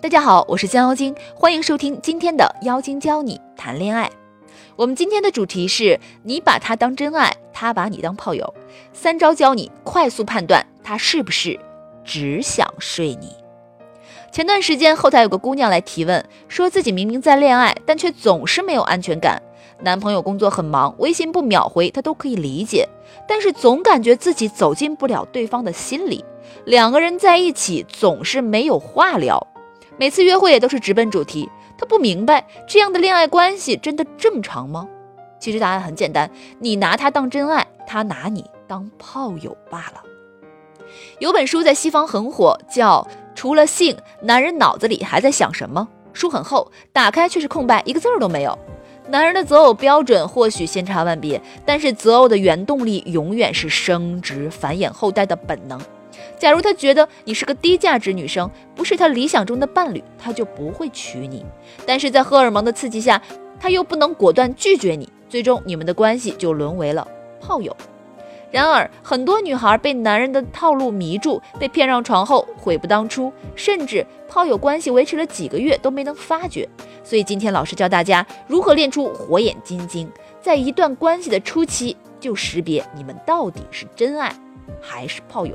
大家好，我是江妖精，欢迎收听今天的妖精教你谈恋爱。我们今天的主题是你把他当真爱，他把你当炮友，三招教你快速判断他是不是只想睡你。前段时间后台有个姑娘来提问，说自己明明在恋爱，但却总是没有安全感。男朋友工作很忙，微信不秒回，她都可以理解，但是总感觉自己走进不了对方的心里。两个人在一起总是没有话聊。每次约会也都是直奔主题，他不明白这样的恋爱关系真的正常吗？其实答案很简单，你拿他当真爱，他拿你当炮友罢了。有本书在西方很火，叫《除了性，男人脑子里还在想什么》。书很厚，打开却是空白，一个字儿都没有。男人的择偶标准或许千差万别，但是择偶的原动力永远是生殖繁衍后代的本能。假如他觉得你是个低价值女生，不是他理想中的伴侣，他就不会娶你。但是在荷尔蒙的刺激下，他又不能果断拒绝你，最终你们的关系就沦为了炮友。然而，很多女孩被男人的套路迷住，被骗上床后悔不当初，甚至炮友关系维持了几个月都没能发觉。所以今天老师教大家如何练出火眼金睛，在一段关系的初期就识别你们到底是真爱还是炮友。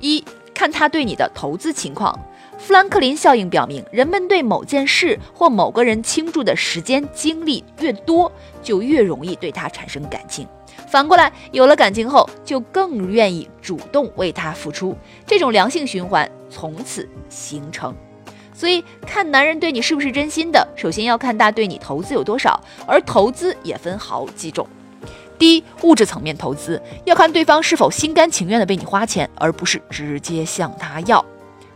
一看他对你的投资情况，富兰克林效应表明，人们对某件事或某个人倾注的时间精力越多，就越容易对他产生感情。反过来，有了感情后，就更愿意主动为他付出，这种良性循环从此形成。所以，看男人对你是不是真心的，首先要看他对你投资有多少，而投资也分好几种。第一，物质层面投资要看对方是否心甘情愿的为你花钱，而不是直接向他要。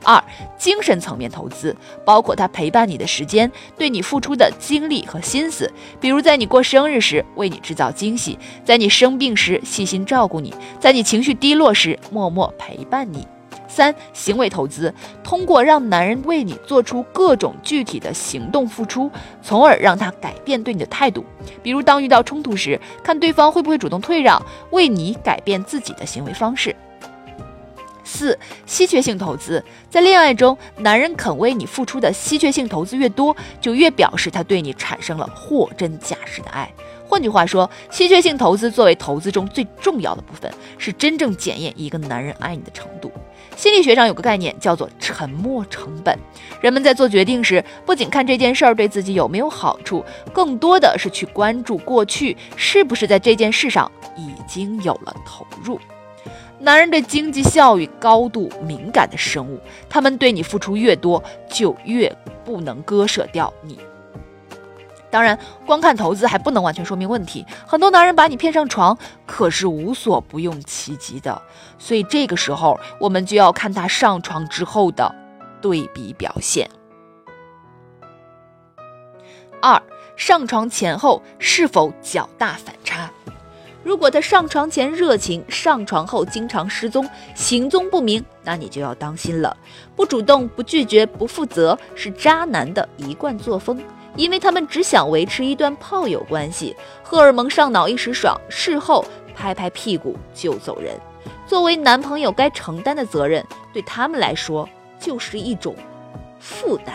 二，精神层面投资包括他陪伴你的时间，对你付出的精力和心思，比如在你过生日时为你制造惊喜，在你生病时细心照顾你，在你情绪低落时默默陪伴你。三行为投资，通过让男人为你做出各种具体的行动付出，从而让他改变对你的态度。比如，当遇到冲突时，看对方会不会主动退让，为你改变自己的行为方式。四稀缺性投资，在恋爱中，男人肯为你付出的稀缺性投资越多，就越表示他对你产生了货真价实的爱。换句话说，稀缺性投资作为投资中最重要的部分，是真正检验一个男人爱你的程度。心理学上有个概念叫做沉没成本。人们在做决定时，不仅看这件事儿对自己有没有好处，更多的是去关注过去是不是在这件事上已经有了投入。男人对经济效益高度敏感的生物，他们对你付出越多，就越不能割舍掉你。当然，光看投资还不能完全说明问题。很多男人把你骗上床，可是无所不用其极的。所以这个时候，我们就要看他上床之后的对比表现。二，上床前后是否较大反差？如果他上床前热情，上床后经常失踪、行踪不明，那你就要当心了。不主动、不拒绝、不负责，是渣男的一贯作风。因为他们只想维持一段炮友关系，荷尔蒙上脑一时爽，事后拍拍屁股就走人。作为男朋友该承担的责任，对他们来说就是一种负担。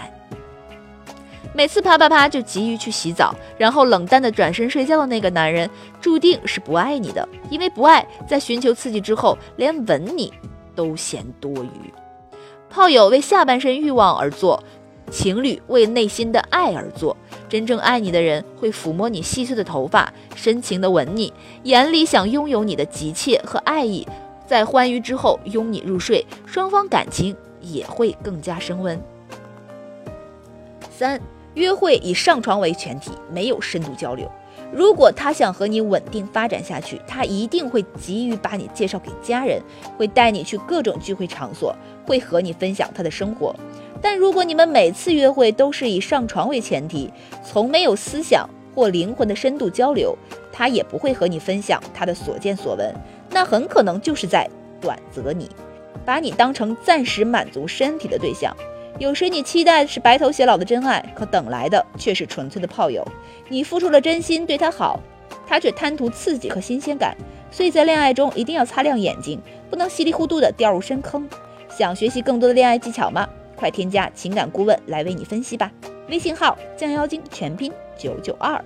每次啪啪啪就急于去洗澡，然后冷淡的转身睡觉的那个男人，注定是不爱你的。因为不爱，在寻求刺激之后，连吻你都嫌多余。炮友为下半身欲望而做。情侣为内心的爱而做，真正爱你的人会抚摸你细碎的头发，深情的吻你，眼里想拥有你的急切和爱意，在欢愉之后拥你入睡，双方感情也会更加升温。三，约会以上床为前提，没有深度交流。如果他想和你稳定发展下去，他一定会急于把你介绍给家人，会带你去各种聚会场所，会和你分享他的生活。但如果你们每次约会都是以上床为前提，从没有思想或灵魂的深度交流，他也不会和你分享他的所见所闻，那很可能就是在短择你，把你当成暂时满足身体的对象。有时你期待的是白头偕老的真爱，可等来的却是纯粹的炮友。你付出了真心对他好，他却贪图刺激和新鲜感，所以在恋爱中一定要擦亮眼睛，不能稀里糊涂的掉入深坑。想学习更多的恋爱技巧吗？快添加情感顾问来为你分析吧。微信号降妖精全拼九九二。